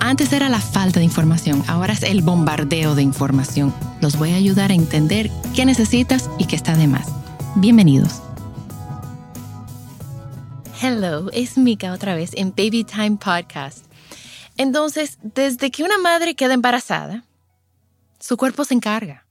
Antes era la falta de información, ahora es el bombardeo de información. Los voy a ayudar a entender qué necesitas y qué está de más. Bienvenidos. Hello, es Mika otra vez en Baby Time Podcast. Entonces, desde que una madre queda embarazada, su cuerpo se encarga.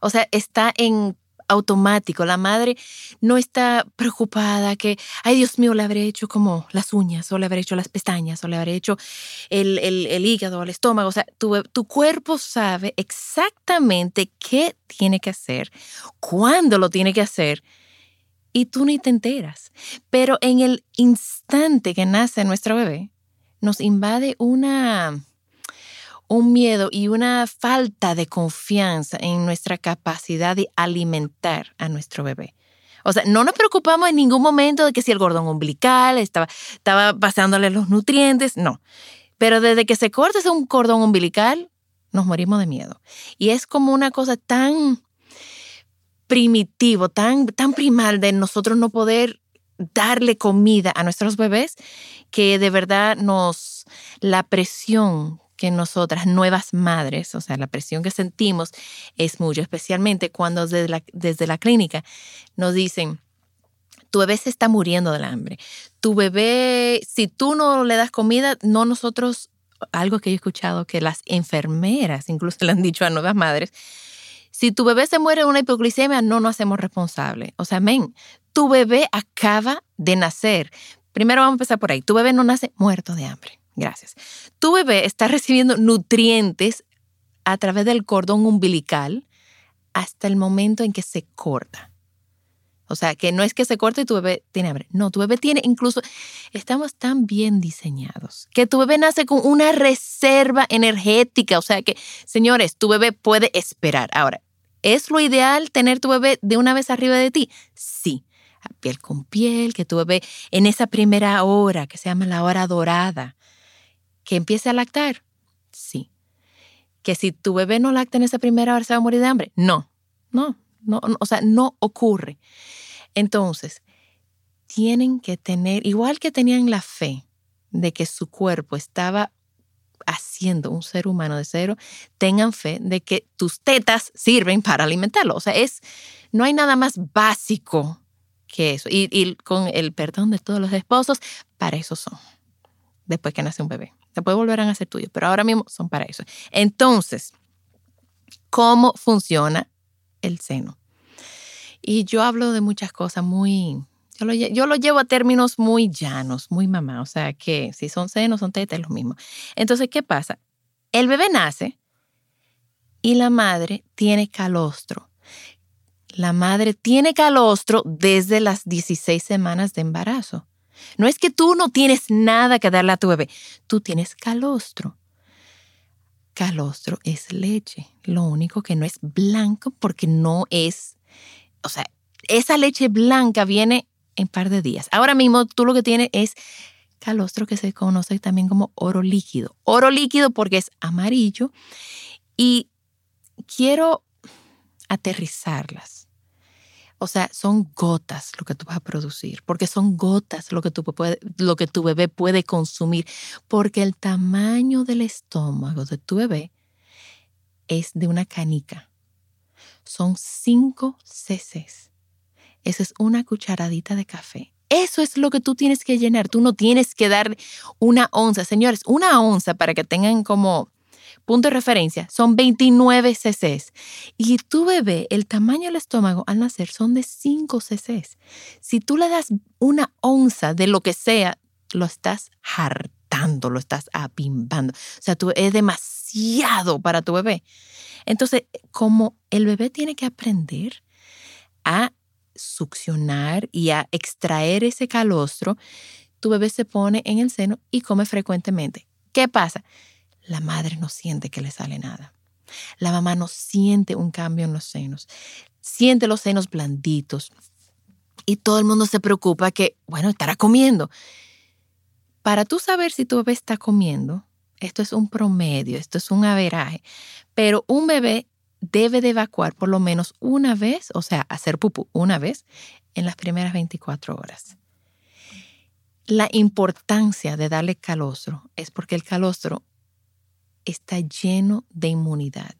O sea, está en automático. La madre no está preocupada que, ay Dios mío, le habré hecho como las uñas, o le habré hecho las pestañas, o le habré hecho el, el, hígado, el estómago. O sea, tu, tu cuerpo sabe exactamente qué tiene que hacer, cuándo lo tiene que hacer, y tú ni te enteras. Pero en el instante que nace nuestro bebé, nos invade una un miedo y una falta de confianza en nuestra capacidad de alimentar a nuestro bebé. O sea, no nos preocupamos en ningún momento de que si el cordón umbilical estaba, estaba pasándole los nutrientes, no. Pero desde que se corta ese un cordón umbilical, nos morimos de miedo. Y es como una cosa tan primitivo, tan, tan primal de nosotros no poder darle comida a nuestros bebés, que de verdad nos, la presión que nosotras, nuevas madres, o sea, la presión que sentimos es mucho, especialmente cuando desde la, desde la clínica nos dicen, tu bebé se está muriendo del hambre. Tu bebé, si tú no le das comida, no nosotros, algo que he escuchado que las enfermeras incluso le han dicho a nuevas madres, si tu bebé se muere de una hipoglicemia, no nos hacemos responsables. O sea, amén, tu bebé acaba de nacer. Primero vamos a empezar por ahí. Tu bebé no nace muerto de hambre. Gracias. Tu bebé está recibiendo nutrientes a través del cordón umbilical hasta el momento en que se corta. O sea, que no es que se corte y tu bebé tiene hambre. No, tu bebé tiene incluso, estamos tan bien diseñados que tu bebé nace con una reserva energética. O sea que, señores, tu bebé puede esperar. Ahora, ¿es lo ideal tener tu bebé de una vez arriba de ti? Sí. Piel con piel, que tu bebé en esa primera hora, que se llama la hora dorada, que empiece a lactar? Sí. Que si tu bebé no lacta en esa primera hora se va a morir de hambre? No, no, no, o sea, no ocurre. Entonces, tienen que tener, igual que tenían la fe de que su cuerpo estaba haciendo un ser humano de cero, tengan fe de que tus tetas sirven para alimentarlo. O sea, es, no hay nada más básico que eso. Y, y con el perdón de todos los esposos, para eso son, después que nace un bebé. Después volverán a ser tuyos, pero ahora mismo son para eso. Entonces, ¿cómo funciona el seno? Y yo hablo de muchas cosas muy, yo lo, yo lo, llevo a términos muy llanos, muy mamá, o sea que si son senos, son tetas, es lo mismo. Entonces, ¿qué pasa? El bebé nace y la madre tiene calostro. La madre tiene calostro desde las 16 semanas de embarazo. No es que tú no tienes nada que darle a tu bebé, tú tienes calostro. Calostro es leche, lo único que no es blanco porque no es, o sea, esa leche blanca viene en par de días. Ahora mismo tú lo que tienes es calostro que se conoce también como oro líquido. Oro líquido porque es amarillo y quiero aterrizarlas o sea, son gotas lo que tú vas a producir, porque son gotas lo que, tu, lo que tu bebé puede consumir, porque el tamaño del estómago de tu bebé es de una canica. Son 5 cc's. Esa es una cucharadita de café. Eso es lo que tú tienes que llenar. Tú no tienes que dar una onza. Señores, una onza para que tengan como punto de referencia, son 29 cc's. Y tu bebé, el tamaño del estómago al nacer son de 5 cc's. Si tú le das una onza de lo que sea, lo estás hartando, lo estás apimbando. O sea, tú, es demasiado para tu bebé. Entonces, como el bebé tiene que aprender a succionar y a extraer ese calostro, tu bebé se pone en el seno y come frecuentemente. ¿Qué pasa? La madre no siente que le sale nada. La mamá no siente un cambio en los senos. Siente los senos blanditos. Y todo el mundo se preocupa que, bueno, estará comiendo. Para tú saber si tu bebé está comiendo, esto es un promedio, esto es un averaje, pero un bebé debe de evacuar por lo menos una vez, o sea, hacer pupú una vez en las primeras 24 horas. La importancia de darle calostro es porque el calostro está lleno de inmunidad.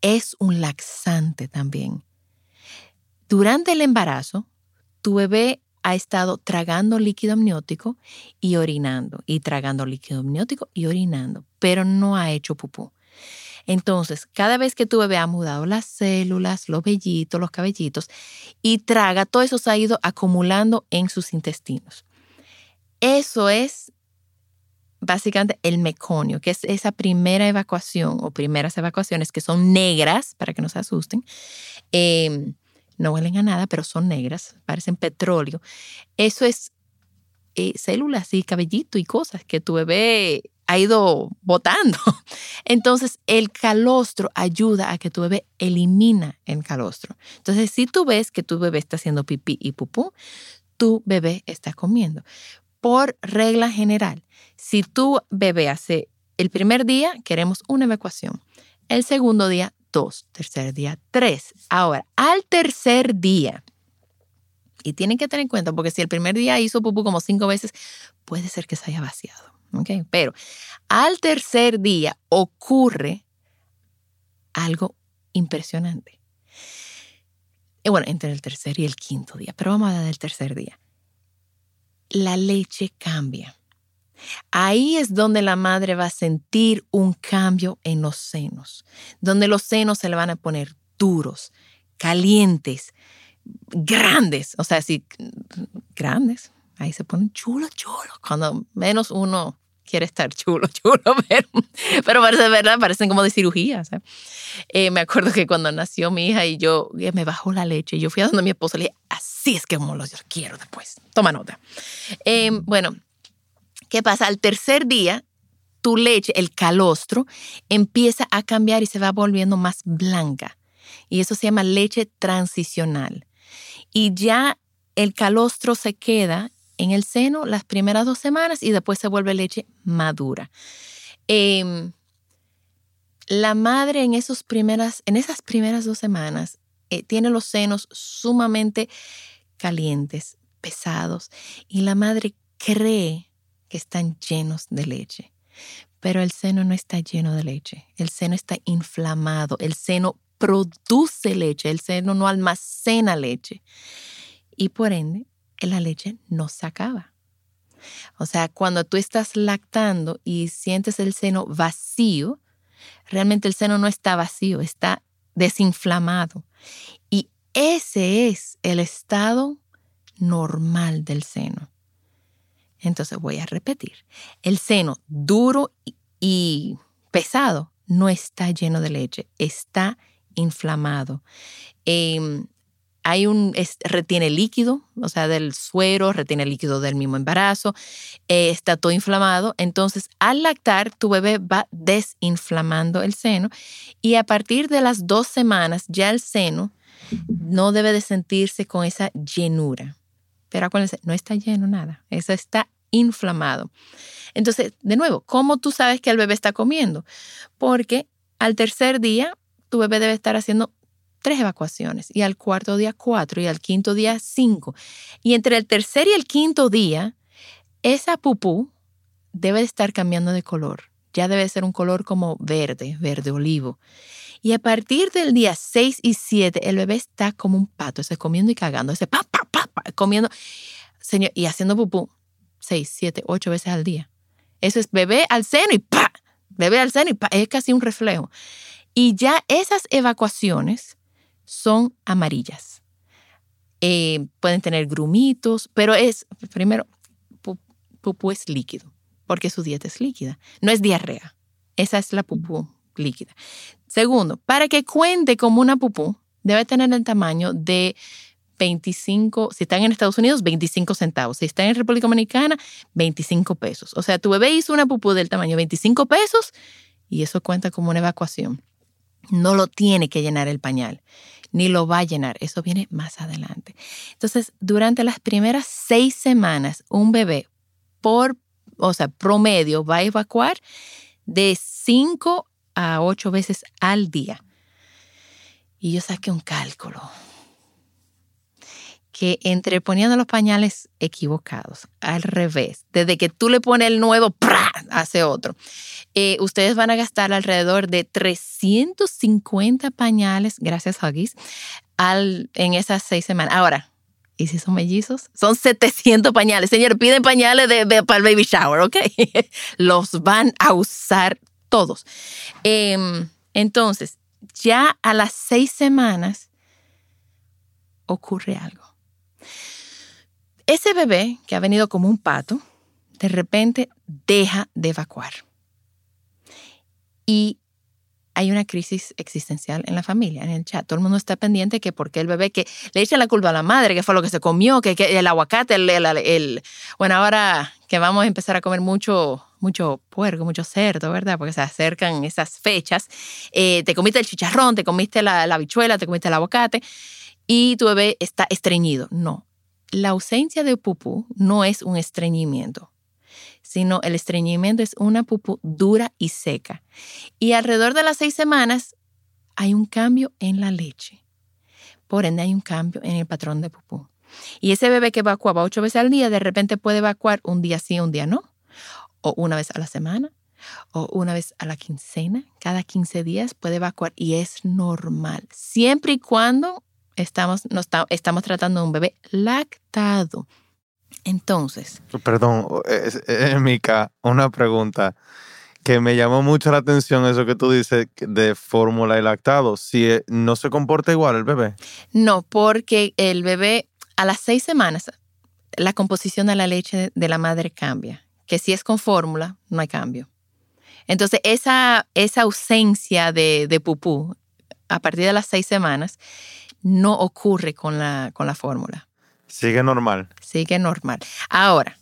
Es un laxante también. Durante el embarazo, tu bebé ha estado tragando líquido amniótico y orinando, y tragando líquido amniótico y orinando, pero no ha hecho pupú. Entonces, cada vez que tu bebé ha mudado las células, los vellitos, los cabellitos, y traga, todo eso se ha ido acumulando en sus intestinos. Eso es básicamente el meconio, que es esa primera evacuación o primeras evacuaciones que son negras, para que no se asusten. Em, no huelen a nada, pero son negras, parecen petróleo. Eso es eh, células y cabellito y cosas que tu bebé ha ido botando. Entonces, el calostro ayuda a que tu bebé elimina el calostro. Entonces, si tú ves que tu bebé está haciendo pipí y pupú, tu bebé está comiendo por regla general, si tu bebé hace el primer día, queremos una evacuación. El segundo día, dos. Tercer día, tres. Ahora, al tercer día, y tienen que tener en cuenta, porque si el primer día hizo pupú como cinco veces, puede ser que se haya vaciado. ¿okay? Pero al tercer día ocurre algo impresionante. Bueno, entre el tercer y el quinto día, pero vamos a dar el tercer día la leche cambia. Ahí es donde la madre va a sentir un cambio en los senos, donde los senos se le van a poner duros, calientes, grandes, o sea, sí, grandes. Ahí se ponen chulo, chulo, cuando menos uno quiere estar chulo, chulo, pero, pero parece verdad, parecen como de cirugía. Eh, me acuerdo que cuando nació mi hija y yo me bajó la leche, yo fui a donde mi esposo le dije, así es que como los quiero después. Toma nota. Em, bueno, ¿qué pasa? Al tercer día, tu leche, el calostro, empieza a cambiar y se va volviendo más blanca. Y eso se llama leche transicional. Y ya el calostro se queda en el seno las primeras dos semanas y después se vuelve leche madura. Em, la madre en, esos primeras, en esas primeras dos semanas eh, tiene los senos sumamente calientes, pesados, y la madre cree que están llenos de leche. Pero el seno no está lleno de leche, el seno está inflamado, el seno produce leche, el seno no almacena leche. Y por ende, la leche no se acaba. O sea, cuando tú estás lactando y sientes el seno vacío, realmente el seno no está vacío, está desinflamado. Y ese es el estado normal del seno. Entonces voy a repetir. El seno duro y pesado no está lleno de leche, está inflamado. Em, hay un, retiene líquido, o sea, del suero, retiene líquido del mismo embarazo, eh, está todo inflamado. Entonces, al lactar, tu bebé va desinflamando el seno y a partir de las dos semanas ya el seno no debe de sentirse con esa llenura. Pero acuérdense, no está lleno nada, eso está inflamado. Entonces, de nuevo, ¿cómo tú sabes que el bebé está comiendo? Porque al tercer día, tu bebé debe estar haciendo tres evacuaciones y al cuarto día cuatro y al quinto día cinco. Y entre el tercer y el quinto día, esa pupú debe estar cambiando de color. Ya debe ser un color como verde, verde olivo. Y a partir del día 6 y 7, el bebé está como un pato, está comiendo y cagando, ese pa, pa, pa, pa, comiendo, y haciendo pupú 6, 7, 8 veces al día. Eso es bebé al seno y pa, bebé al seno y pa- es casi un reflejo. Y ya esas evacuaciones son amarillas. Eh, pueden tener grumitos, pero es, primero, pu- pupú es líquido, porque su dieta es líquida. No es diarrea. Esa es la pupú líquida. Segundo, para que cuente como una pupú, debe tener el tamaño de 25, si están en Estados Unidos, 25 centavos. Si están en República Dominicana, 25 pesos. O sea, tu bebé hizo una pupú del tamaño de 25 pesos y eso cuenta como una evacuación. No lo tiene que llenar el pañal, ni lo va a llenar. Eso viene más adelante. Entonces, durante las primeras seis semanas, un bebé por, o sea, promedio va a evacuar de 5 a 8 veces al día. Y yo saqué un cálculo que entre poniendo los pañales equivocados, al revés, desde que tú le pones el nuevo, hace otro, eh, ustedes van a gastar alrededor de 350 pañales, gracias Huggies, al, en esas seis semanas. Ahora, ¿y si son mellizos? Son 700 pañales. Señor, piden pañales de, de- para el baby shower, ¿ok? Los van a usar todos. Em, entonces, ya a las seis semanas ocurre algo. Ese bebé que ha venido como un pato, de repente deja de evacuar. Y hay una crisis existencial en la familia, en el chat. Todo el mundo está pendiente que porque el bebé que le echa la culpa a la madre, que fue lo que se comió, que, que el aguacate, el, el- el- bueno, ahora que vamos a empezar a comer mucho, mucho puerco, mucho cerdo, ¿verdad? Porque se acercan esas fechas. eh, te comiste el chicharrón, te comiste la, la habichuela, te comiste el aguacate y tu bebé está estreñido. No, la ausencia de pupú no es un estreñimiento, sino el estreñimiento es una pupú dura y seca. Y alrededor de las seis semanas hay un cambio en la leche. Por ende, hay un cambio en el patrón de pupú. Y ese bebé que evacuaba ocho veces al día, de repente puede evacuar un día sí, un día no. O una vez a la semana, o una vez a la quincena. Cada 15 días puede evacuar y es normal. Siempre y cuando estamos, no está- estamos tratando de un bebé lactado. Entonces, Perdón, es, Mica, una pregunta que me llamó mucho la atención eso que tú dices de fórmula y lactado. Si eh, no se comporta igual el bebé. no, porque el bebé a las seis semanas, la composición de la leche de la madre cambia. Que si es con fórmula, no hay cambio. Entonces, esa, esa ausencia de, de pupú a partir de las seis semanas no ocurre con la, con la fórmula. Sigue normal. Sigue normal. Ahora,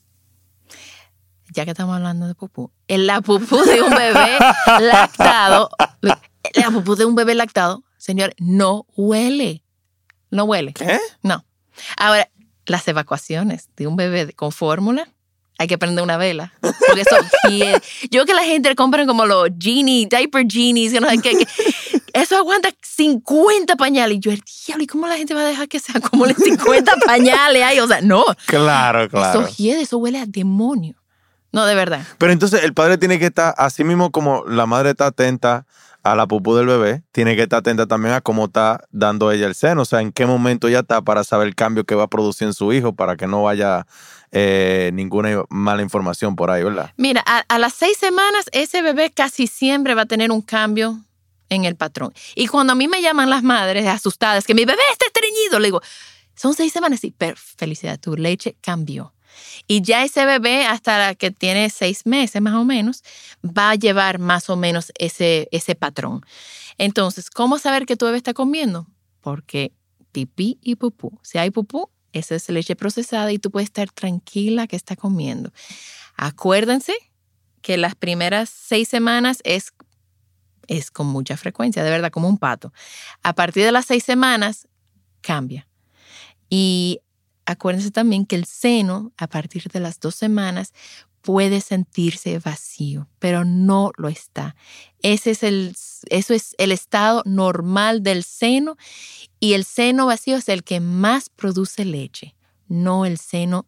ya que estamos hablando de pupú, en la pupú de un bebé lactado, la pupú de un bebé lactado, señor, no huele. No huele. ¿Qué? No. Ahora, las evacuaciones de un bebé con fórmula, hay que prender una vela. Porque eso Yo que la gente compran como los genie, diaper genies, que no sé qué, que- eso aguanta 50 pañales. Y yo, el diablo, ¿y cómo la gente va a dejar que se acumulen 50 pañales ahí? O sea, no. Claro, claro. Eso hiede, eso huele a demonio. No, de verdad. Pero entonces el padre tiene que estar, así mismo como la madre está atenta a la pupú del bebé, tiene que estar atenta también a cómo está dando ella el seno, o sea, en qué momento ya está para saber el cambio que va a producir en su hijo, para que no vaya eh, ninguna mala información por ahí, ¿verdad? Mira, a, a las seis semanas ese bebé casi siempre va a tener un cambio en el patrón. Y cuando a mí me llaman las madres asustadas que mi bebé está estreñido, le digo, son seis semanas, sí, pero felicidad, tu leche cambió. Y ya ese bebé, hasta que tiene seis meses más o menos, va a llevar más o menos ese, ese patrón. Entonces, ¿cómo saber que tu bebé está comiendo? Porque pipí y pupú. Si hay pupú, esa es leche procesada y tú puedes estar tranquila que está comiendo. Acuérdense que las primeras seis semanas es, es con mucha frecuencia, de verdad, como un pato. A partir de las seis semanas, cambia. Y acuérdense también que el seno, a partir de las dos semanas, puede sentirse vacío, pero no lo está. Ese es el, eso es el estado normal del seno y el seno vacío es el que más produce leche, no el seno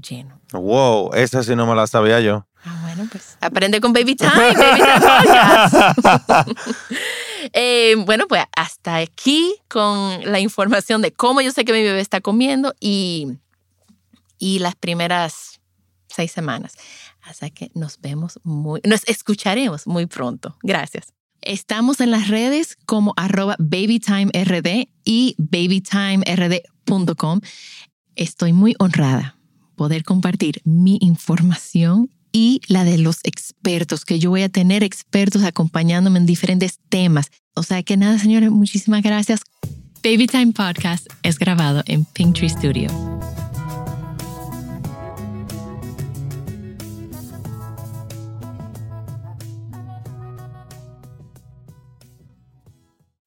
lleno. Wow, esa sí no me la sabía yo. Ah, bueno, pues aprende con Baby Time, Baby Time. Eh, bueno, pues hasta aquí con la información de cómo yo sé que mi bebé está comiendo y, y las primeras seis semanas. Así que nos vemos muy, nos escucharemos muy pronto. Gracias. Estamos en las redes como arroba babytimerd y babytimerd.com. Estoy muy honrada poder compartir mi información y la de los expertos, que yo voy a tener expertos acompañándome en diferentes temas. O sea que nada, señores, muchísimas gracias. Baby Time Podcast es grabado en Pinktree Studio.